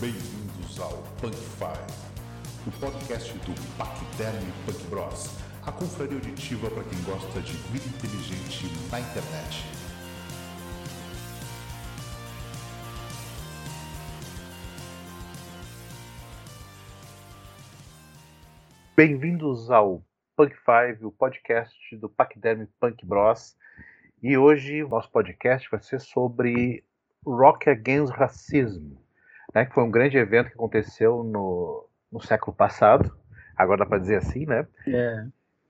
Bem-vindos ao Punk Five, o podcast do Pacterm Punk Bros, a confraria auditiva para quem gosta de vida inteligente na internet. Bem-vindos ao Punk Five, o podcast do Pacderm Punk Bros. E hoje nosso podcast vai ser sobre Rock Against Racism, né, que foi um grande evento que aconteceu no, no século passado, agora dá para dizer assim, né? É.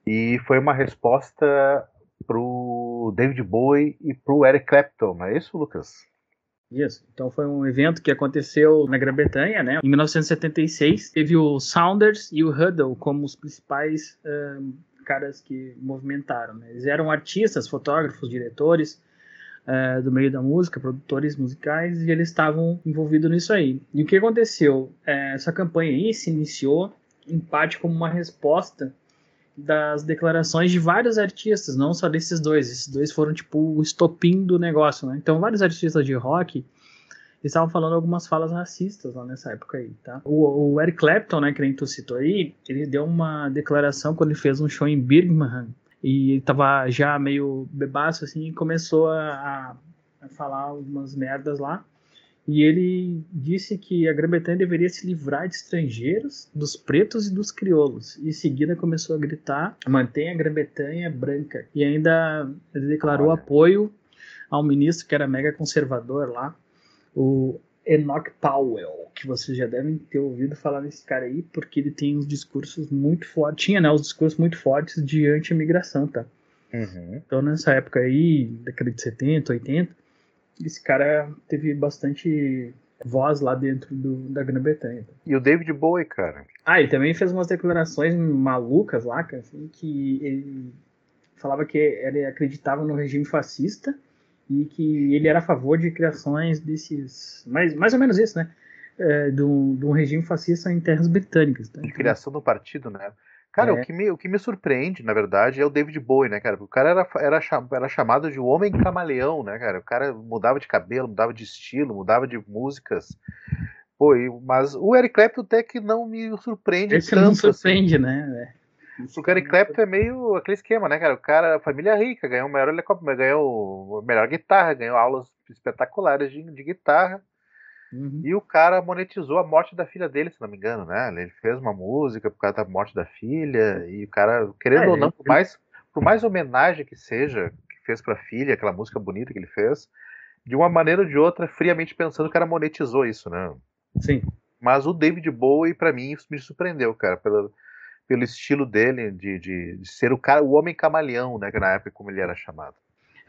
E foi uma resposta pro David Bowie e pro Eric Clapton, não é isso, Lucas? Isso. Então foi um evento que aconteceu na Grã-Bretanha, né? Em 1976, teve o Saunders e o Huddle como os principais um, caras que movimentaram. Né? Eles eram artistas, fotógrafos, diretores uh, do meio da música, produtores musicais, e eles estavam envolvidos nisso aí. E o que aconteceu? Uh, essa campanha aí se iniciou em parte como uma resposta das declarações de vários artistas, não só desses dois. Esses dois foram tipo o estopim do negócio, né? Então vários artistas de rock estavam falando algumas falas racistas lá nessa época aí, tá? O, o, Eric Clapton, né, que nem tu citou aí, ele deu uma declaração quando ele fez um show em Birmingham e ele tava já meio bebaço assim e começou a, a falar algumas merdas lá. E ele disse que a Grã-Bretanha deveria se livrar de estrangeiros, dos pretos e dos crioulos. E em seguida começou a gritar: mantenha a Grã-Bretanha branca. E ainda ele declarou Olha. apoio ao ministro que era mega conservador lá, o Enoch Powell, que vocês já devem ter ouvido falar nesse cara aí, porque ele tem uns discursos muito fortes, tinha né, os discursos muito fortes de anti-imigração, tá? Uhum. Então nessa época aí, década de 70, 80, esse cara teve bastante voz lá dentro do, da Grã-Bretanha. E o David Bowie, cara? Ah, ele também fez umas declarações malucas lá, cara, assim, que ele falava que ele acreditava no regime fascista e que ele era a favor de criações desses. Mais, mais ou menos isso, né? É, de, um, de um regime fascista em terras britânicas. Tá? De criação do partido, né? Cara, é. o, que me, o que me surpreende, na verdade, é o David Bowie, né, cara? O cara era, era, era chamado de o homem camaleão, né, cara? O cara mudava de cabelo, mudava de estilo, mudava de músicas. Pô, mas o Eric Clapton até que não me surpreende Esse tanto. não surpreende, assim. né? O Gary Clapton é meio aquele esquema, né, cara? O cara, família rica, ganhou o melhor helicóptero, ganhou a melhor guitarra, ganhou aulas espetaculares de, de guitarra. Uhum. E o cara monetizou a morte da filha dele, se não me engano, né? Ele fez uma música por causa da morte da filha, e o cara, querendo é, ou não, por mais, por mais homenagem que seja, que fez pra filha, aquela música bonita que ele fez, de uma maneira ou de outra, friamente pensando, o cara monetizou isso, né? Sim. Mas o David Bowie, para mim, isso me surpreendeu, cara, pelo pelo estilo dele de, de, de, ser o cara, o homem camaleão, né, que na época como ele era chamado.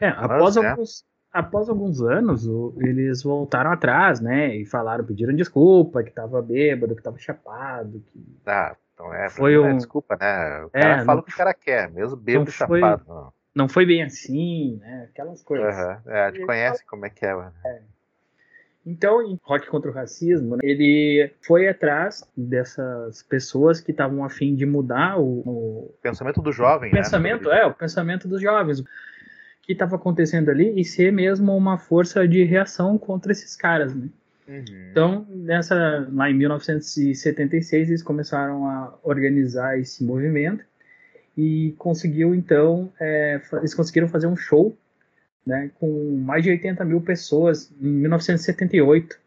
É, após Mas, né? alguns após alguns anos, eles voltaram atrás, né, e falaram, pediram desculpa, que tava bêbado, que tava chapado, que Ah, então é, foi um... é desculpa, né? O cara é, fala não... o que o cara quer, mesmo bêbado e chapado. Não. não foi bem assim, né? Aquelas coisas. Uhum. É, a gente conhece como é que é, né? Então, em Rock contra o Racismo, né, ele foi atrás dessas pessoas que estavam afim de mudar o, o pensamento do jovem. O né? pensamento, é, o pensamento dos jovens. Que estava acontecendo ali e ser mesmo uma força de reação contra esses caras, né? Uhum. Então, nessa, lá em 1976, eles começaram a organizar esse movimento e conseguiu então, é, eles conseguiram fazer um show né, com mais de 80 mil pessoas em 1978,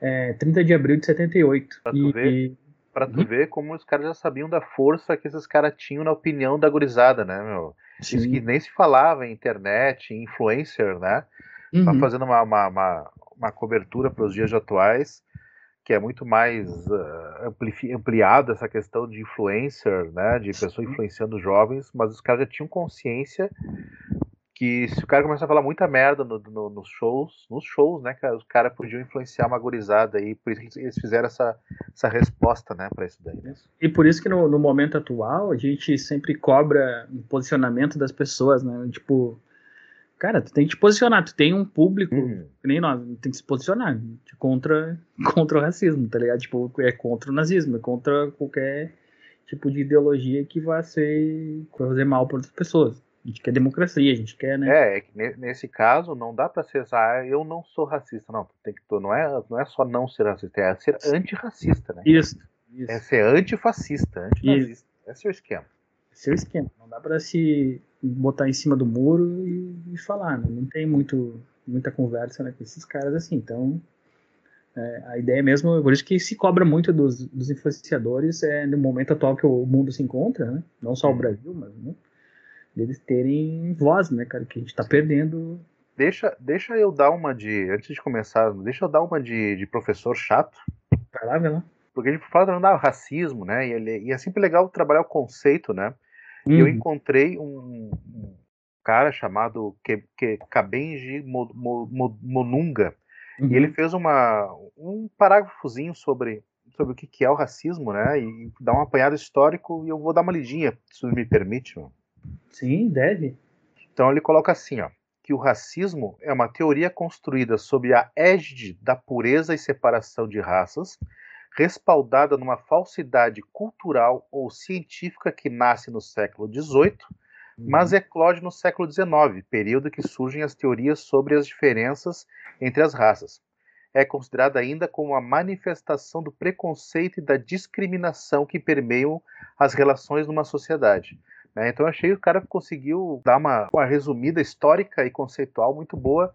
é, 30 de abril de 78. Pra tu, e, ver, pra tu uhum. ver como os caras já sabiam da força que esses caras tinham na opinião da gurizada, né, meu? Sim. Isso que nem se falava em internet, em influencer, né? Uhum. Tá fazendo uma, uma, uma, uma cobertura para os dias atuais que é muito mais uh, ampliada essa questão de influencer, né, de pessoa influenciando jovens, mas os caras já tinham consciência que se o cara começar a falar muita merda no, no, nos shows, nos shows, né, cara, os caras podiam influenciar uma gurizada aí, por isso que eles fizeram essa, essa resposta, né, para isso daí. Né? E por isso que no, no, momento atual a gente sempre cobra o posicionamento das pessoas, né, tipo, cara, tu tem que te posicionar, tu tem um público, uhum. que nem nós, tem que se posicionar contra, contra o racismo, tá ligado? Tipo, é contra o nazismo, é contra qualquer tipo de ideologia que vai ser, que vai fazer mal para outras pessoas. A gente quer democracia, a gente quer, né? É, é que nesse caso não dá para ser, ah, eu não sou racista, não. Tem que, não, é, não é só não ser racista, é ser antirracista, né? Isso. isso. É ser antifascista, antinazista. Esse é o esquema. É o esquema. Não dá para se botar em cima do muro e, e falar, né? Não tem muito, muita conversa né, com esses caras assim. Então, é, a ideia mesmo, por isso que se cobra muito dos, dos influenciadores é, no momento atual que o mundo se encontra, né? Não só o Brasil, mas né? Deles terem voz, né, cara? Que a gente tá perdendo. Deixa, deixa eu dar uma de. Antes de começar, deixa eu dar uma de, de professor chato. Vai lá, vai lá. Porque a gente fala do racismo, né? E, ele, e é sempre legal trabalhar o conceito, né? Uhum. E eu uhum. encontrei um, um cara chamado Ke, Ke, Kabenji Monunga. Uhum. E ele fez uma, um parágrafozinho sobre, sobre o que é o racismo, né? E dá um apanhado histórico e eu vou dar uma lidinha, se me permite. Mano. Sim, deve. Então ele coloca assim, ó, que o racismo é uma teoria construída sob a égide da pureza e separação de raças, respaldada numa falsidade cultural ou científica que nasce no século XVIII, mas uhum. eclode no século XIX, período que surgem as teorias sobre as diferenças entre as raças. É considerada ainda como uma manifestação do preconceito e da discriminação que permeiam as relações numa sociedade. Né? Então eu achei que o cara conseguiu dar uma, uma resumida histórica e conceitual muito boa.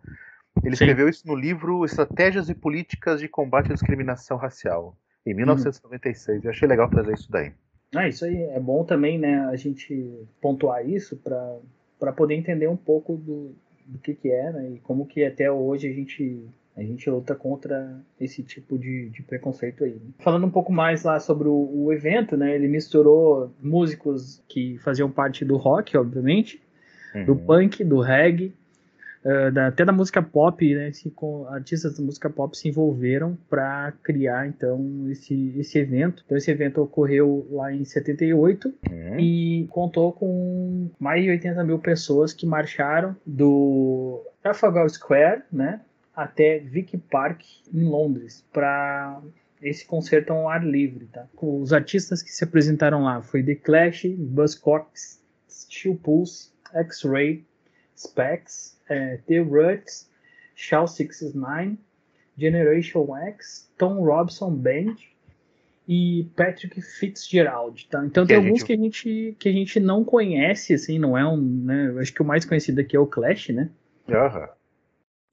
Ele Sim. escreveu isso no livro Estratégias e Políticas de Combate à Discriminação Racial, em 1996. Uhum. Eu achei legal trazer isso daí. Ah, isso aí é bom também, né, a gente pontuar isso para poder entender um pouco do, do que, que é, né, e como que até hoje a gente a gente luta contra esse tipo de, de preconceito aí. Né? Falando um pouco mais lá sobre o, o, evento, né? Ele misturou músicos que faziam parte do rock, obviamente, uhum. do punk, do reggae, uh, da, até da música pop, né? Se, com, artistas da música pop se envolveram para criar então esse, esse evento. Então esse evento ocorreu lá em 78 uhum. e contou com mais de 80 mil pessoas que marcharam do Trafalgar Square, né? Até Vicky Park, em Londres, para esse concerto ao ar livre. Tá? Os artistas que se apresentaram lá foi The Clash, Buzzcocks, Steel Pulse, X-Ray, Specs, é, The Ruts, Shaw 69, Generation X, Tom Robson Band e Patrick Fitzgerald, tá? Então tem alguns gente... que a gente que a gente não conhece, assim, não é um, né? Acho que o mais conhecido aqui é o Clash, né? Aham.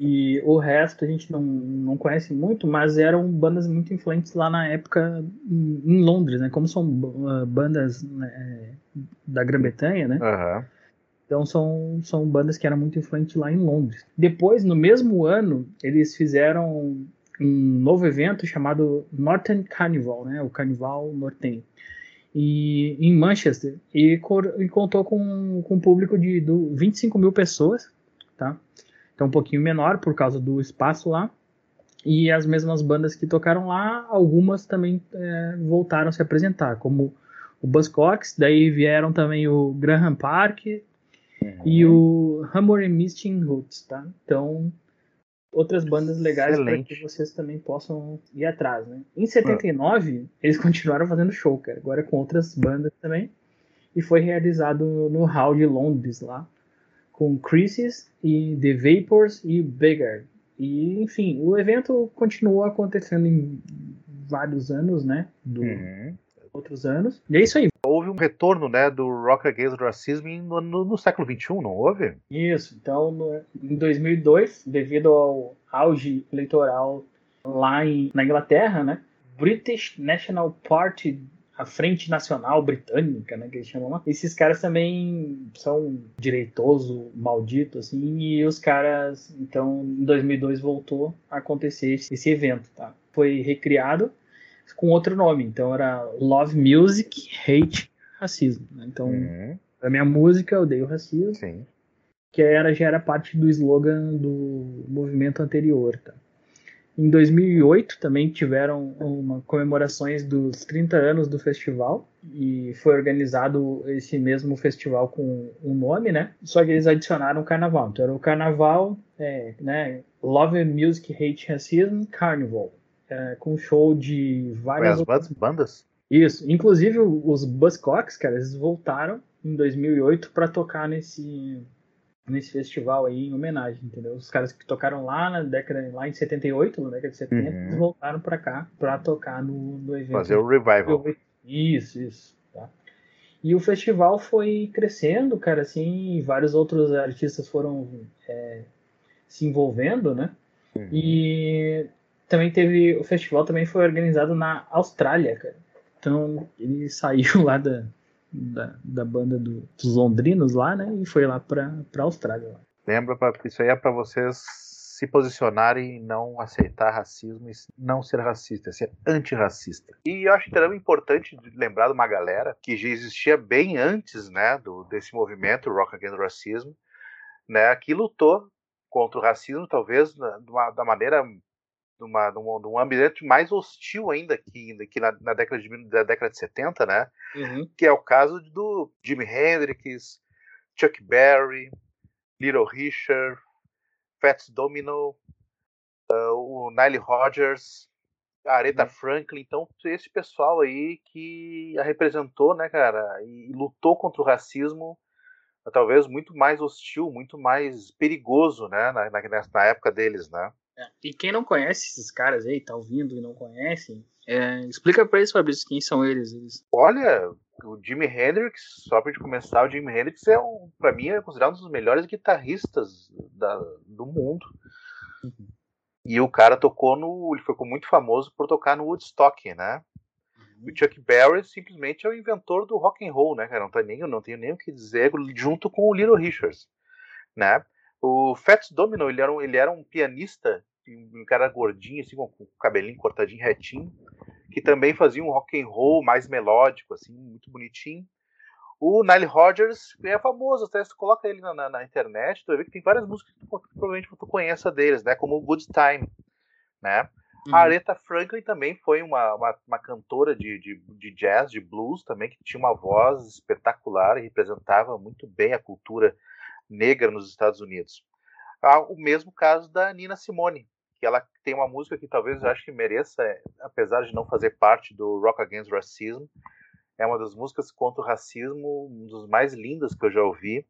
E o resto a gente não, não conhece muito, mas eram bandas muito influentes lá na época em Londres, né? Como são uh, bandas né, da Grã-Bretanha, né? Uhum. Então são, são bandas que eram muito influentes lá em Londres. Depois, no mesmo ano, eles fizeram um novo evento chamado Northern Carnival, né? O Carnival Nortenho. E, em Manchester. E, e contou com, com um público de do 25 mil pessoas, tá? Então um pouquinho menor por causa do espaço lá. E as mesmas bandas que tocaram lá, algumas também é, voltaram a se apresentar, como o Buzzcocks, daí vieram também o Graham Park uhum. e o Hammer and Misting Roots, tá? Então, outras bandas legais para que vocês também possam ir atrás, né? Em 79, uhum. eles continuaram fazendo show, cara, agora com outras bandas também, e foi realizado no Hall de Londres lá, com Crisis e The Vapors e Bigger. E, enfim, o evento continuou acontecendo em vários anos, né? Do, uhum. Outros anos. E é isso aí. Houve um retorno, né, do Rock Against Racism no, no, no século XXI, não houve? Isso. Então, no, em 2002, devido ao auge eleitoral lá em, na Inglaterra, né? British National Party a Frente Nacional Britânica, né, que eles chamam lá. Esses caras também são direitoso, maldito, assim, e os caras, então, em 2002 voltou a acontecer esse evento, tá? Foi recriado com outro nome, então era Love Music, Hate, Racismo, né? Então, uhum. a minha música, eu odeio racismo, Sim. que era, já era parte do slogan do movimento anterior, tá? Em 2008 também tiveram uma comemorações dos 30 anos do festival e foi organizado esse mesmo festival com um nome, né? Só que eles adicionaram o carnaval. Então era o carnaval, é, né? Love Music Hate Racism Carnival, é, com show de várias Foi as bandas? Isso, inclusive os Buzzcocks, cara, eles voltaram em 2008 para tocar nesse nesse festival aí em homenagem, entendeu? Os caras que tocaram lá na década lá em 78, na década de 70, uhum. voltaram para cá para tocar no, no evento. Fazer o revival. Isso, isso. Tá? E o festival foi crescendo, cara, assim, e vários outros artistas foram é, se envolvendo, né? Uhum. E também teve o festival também foi organizado na Austrália, cara. Então ele saiu lá da, da, da banda do, dos londrinos lá, né? E foi lá pra, pra Austrália. Lá. Lembra, isso aí é para vocês se posicionarem e não aceitar racismo e não ser racista, ser antirracista. E eu acho também importante lembrar de uma galera que já existia bem antes, né, do, desse movimento Rock Against Racism, né, que lutou contra o racismo, talvez uma, da maneira de, uma, de, um, de um ambiente mais hostil ainda que, que na, na, década de, da década de 70, né? Uhum. Que é o caso do Jimi Hendrix, Chuck Berry, Little Richard, Fats Domino, uh, o Nile Rodgers, a Aretha uhum. Franklin, então esse pessoal aí que a representou, né, cara, e, e lutou contra o racismo talvez muito mais hostil, muito mais perigoso, né, na, na, na época deles, né? É. E quem não conhece esses caras aí, tá ouvindo e não conhece, é, explica pra eles, Fabrício, quem são eles, eles. Olha, o Jimi Hendrix, só pra gente começar, o Jimi Hendrix é, um, pra mim, é considerado um dos melhores guitarristas da, do mundo. Uhum. E o cara tocou no. Ele ficou muito famoso por tocar no Woodstock, né? Uhum. O Chuck Berry simplesmente é o inventor do rock and roll, né, cara? Não, tá nem, não tenho nem o que dizer, junto com o Little Richards, né? O Fats Domino, ele era um, ele era um pianista um cara gordinho, assim, com o cabelinho cortadinho retinho, que também fazia um rock and roll mais melódico, assim, muito bonitinho. O Nile Rodgers é famoso, até se coloca ele na, na, na, internet, tu vai ver que tem várias músicas que tu, provavelmente tu conheça deles, né? Como Good Time, né? Uhum. A Aretha Franklin também foi uma, uma, uma cantora de, de, de, jazz, de blues também, que tinha uma voz espetacular e representava muito bem a cultura negra nos Estados Unidos. O mesmo caso da Nina Simone, que ela tem uma música que talvez eu acho que mereça, é, apesar de não fazer parte do Rock Against Racism, é uma das músicas contra o racismo, um dos mais lindas que eu já ouvi,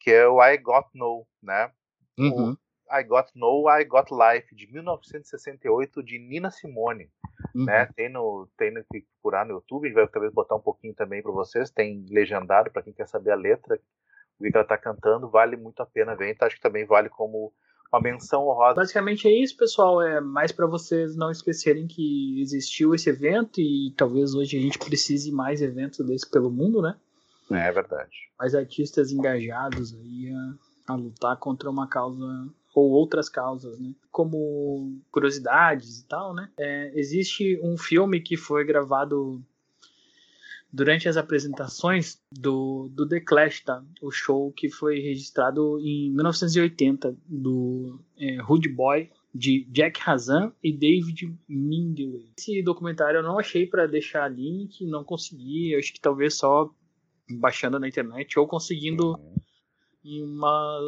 que é o I Got No, né? Uhum. I Got No, I Got Life, de 1968, de Nina Simone. Uhum. Né? Tem, no, tem no que procurar no YouTube, a gente vai talvez botar um pouquinho também para vocês, tem legendado para quem quer saber a letra, o ela está cantando, vale muito a pena ver, então acho que também vale como uma menção honrosa. Basicamente é isso, pessoal. É mais para vocês não esquecerem que existiu esse evento e talvez hoje a gente precise mais eventos desse pelo mundo, né? É verdade. Mais artistas engajados aí a, a lutar contra uma causa ou outras causas, né? Como curiosidades e tal, né? É, existe um filme que foi gravado durante as apresentações do, do The Clash, tá? o show que foi registrado em 1980 do é, Rude Boy de Jack Hazan e David Mindley. Esse documentário eu não achei para deixar link, não consegui, acho que talvez só baixando na internet ou conseguindo em uma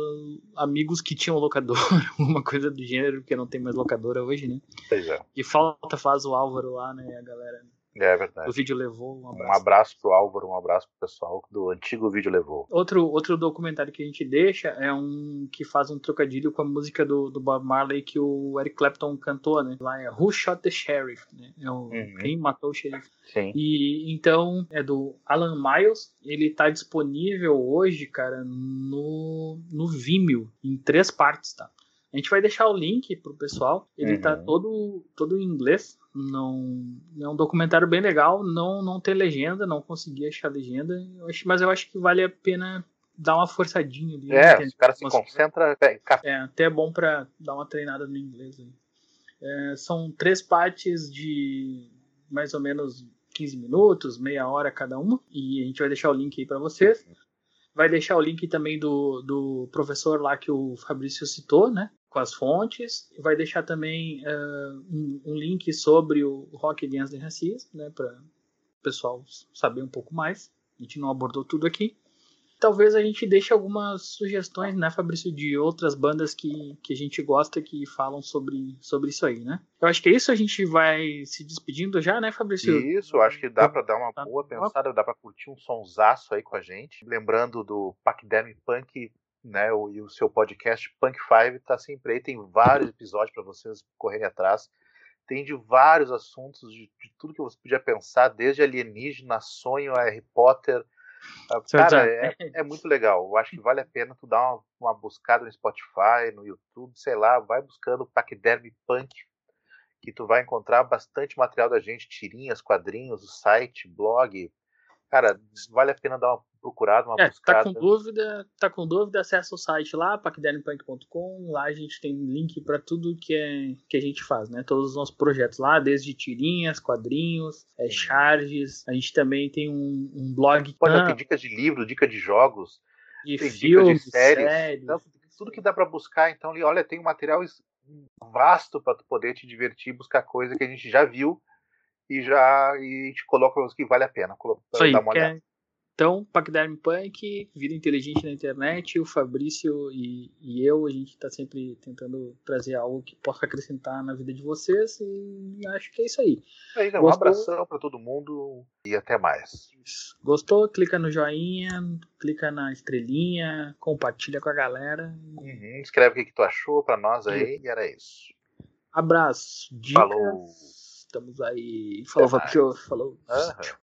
amigos que tinham locadora, uma coisa do gênero, porque não tem mais locadora hoje, né? Pois é. E falta faz o Álvaro lá, né, a galera é verdade. O vídeo levou. Um abraço. um abraço pro Álvaro, um abraço pro pessoal do antigo vídeo levou. Outro, outro documentário que a gente deixa é um que faz um trocadilho com a música do, do Bob Marley que o Eric Clapton cantou, né? Lá é Who Shot the Sheriff, né? É o, uhum. Quem matou o xerife. Sim. E então é do Alan Miles. Ele tá disponível hoje, cara, no, no Vimeo, em três partes, tá? A gente vai deixar o link pro pessoal. Ele tá uhum. tá todo, todo em inglês. Não, é um documentário bem legal. Não, não tem legenda, não consegui achar legenda. Eu acho, mas eu acho que vale a pena dar uma forçadinha ali. É, né? o cara se concentra. É, é, até é bom para dar uma treinada no inglês. É, são três partes de mais ou menos 15 minutos, meia hora cada uma. E a gente vai deixar o link aí para vocês. Vai deixar o link também do, do professor lá que o Fabrício citou, né? Com as fontes. Vai deixar também uh, um, um, link sobre o Rock Against the Racism, né, para o pessoal saber um pouco mais. A gente não abordou tudo aqui. talvez a gente deixe algumas sugestões, né, Fabrício, de outras bandas que, que a gente gosta que falam sobre, sobre isso aí, né? Eu acho que é isso, a gente vai se despedindo já, né, Fabrício? Isso, acho que dá para dar uma boa pensada, dá para curtir um sonsaço aí com a gente. Lembrando do Pacderm Punk né, o, e o seu podcast Punk Five está sempre aí, tem vários episódios para vocês correrem atrás. Tem de vários assuntos, de, de, tudo que você podia pensar, desde alienígena, sonho, Harry Potter. Ah, cara, é, é, muito legal. Eu acho que vale a pena tu dar uma, uma, buscada no Spotify, no YouTube, sei lá, vai buscando Pacderm Punk, que tu vai encontrar bastante material da gente, tirinhas, quadrinhos, o site, blog. Cara, vale a pena dar uma procurado uma é, buscada. Tá com dúvida, tá com dúvida, acessa o site lá, pacdelinpunk.com, lá a gente tem link para tudo que, é, que a gente faz, né? Todos os nossos projetos lá, desde tirinhas, quadrinhos, é, charges, a gente também tem um, um blog. Pode ah, ter dicas de livro, dicas de jogos, de filmes, de séries, séries. Então, tudo que dá para buscar, então, ali, olha, tem um material vasto para tu poder te divertir, buscar coisa que a gente já viu e já e a gente coloca os que vale a pena. Isso aí, dar uma olhada. Então, Pacderm Punk, Vida Inteligente na Internet, o Fabrício e, e eu, a gente está sempre tentando trazer algo que possa acrescentar na vida de vocês e acho que é isso aí. É um abração para todo mundo e até mais. Gostou? Clica no joinha, clica na estrelinha, compartilha com a galera. Uhum, escreve o que, que tu achou para nós aí e era isso. Abraço. Dicas. Falou. Estamos aí. Falou, Fabrício. Falou. Uhum.